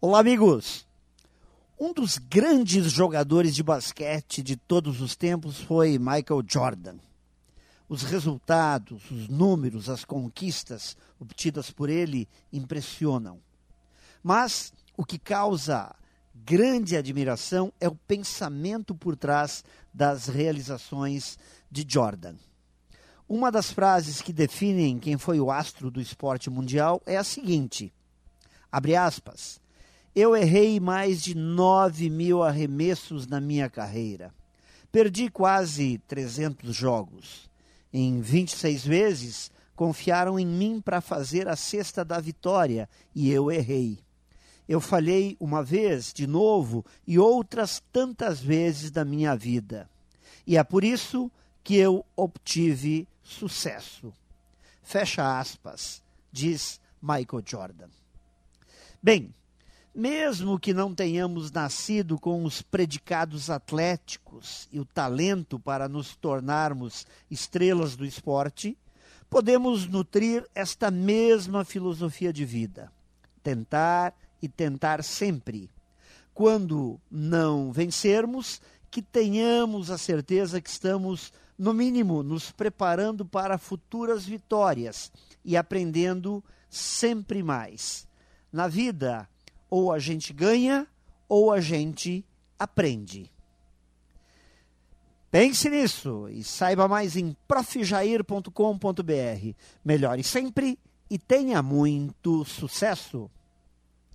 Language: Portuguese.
Olá, amigos! Um dos grandes jogadores de basquete de todos os tempos foi Michael Jordan. Os resultados, os números, as conquistas obtidas por ele impressionam. Mas o que causa grande admiração é o pensamento por trás das realizações de Jordan. Uma das frases que definem quem foi o astro do esporte mundial é a seguinte: abre aspas. Eu errei mais de 9 mil arremessos na minha carreira. Perdi quase 300 jogos. Em 26 vezes, confiaram em mim para fazer a cesta da vitória e eu errei. Eu falhei uma vez, de novo, e outras tantas vezes da minha vida. E é por isso que eu obtive sucesso. Fecha aspas, diz Michael Jordan. Bem, mesmo que não tenhamos nascido com os predicados atléticos e o talento para nos tornarmos estrelas do esporte, podemos nutrir esta mesma filosofia de vida. Tentar e tentar sempre. Quando não vencermos, que tenhamos a certeza que estamos, no mínimo, nos preparando para futuras vitórias e aprendendo sempre mais. Na vida, ou a gente ganha ou a gente aprende. Pense nisso e saiba mais em profjair.com.br. Melhore sempre e tenha muito sucesso!